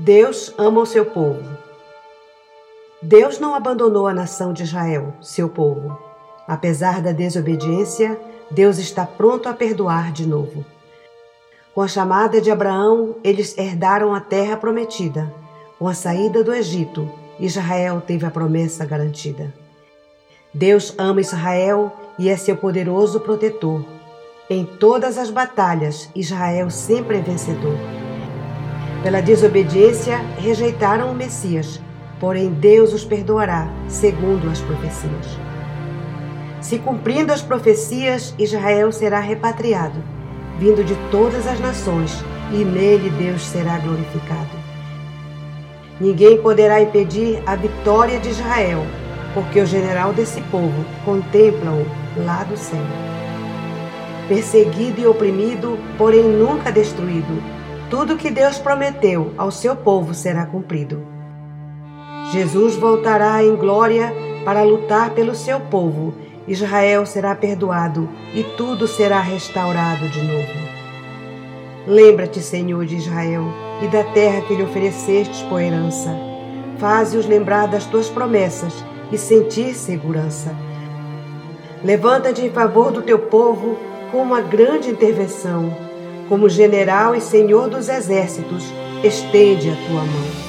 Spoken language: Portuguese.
Deus ama o seu povo. Deus não abandonou a nação de Israel, seu povo. Apesar da desobediência, Deus está pronto a perdoar de novo. Com a chamada de Abraão, eles herdaram a terra prometida. Com a saída do Egito, Israel teve a promessa garantida. Deus ama Israel e é seu poderoso protetor. Em todas as batalhas, Israel sempre é vencedor. Pela desobediência, rejeitaram o Messias, porém Deus os perdoará, segundo as profecias. Se cumprindo as profecias, Israel será repatriado, vindo de todas as nações, e nele Deus será glorificado. Ninguém poderá impedir a vitória de Israel, porque o general desse povo contempla-o lá do céu. Perseguido e oprimido, porém nunca destruído, tudo que Deus prometeu ao seu povo será cumprido. Jesus voltará em glória para lutar pelo seu povo. Israel será perdoado e tudo será restaurado de novo. Lembra-te, Senhor de Israel, e da terra que lhe oferecestes por herança. Faze-os lembrar das tuas promessas e sentir segurança. Levanta-te em favor do teu povo com uma grande intervenção como general e senhor dos exércitos, estende a tua mão.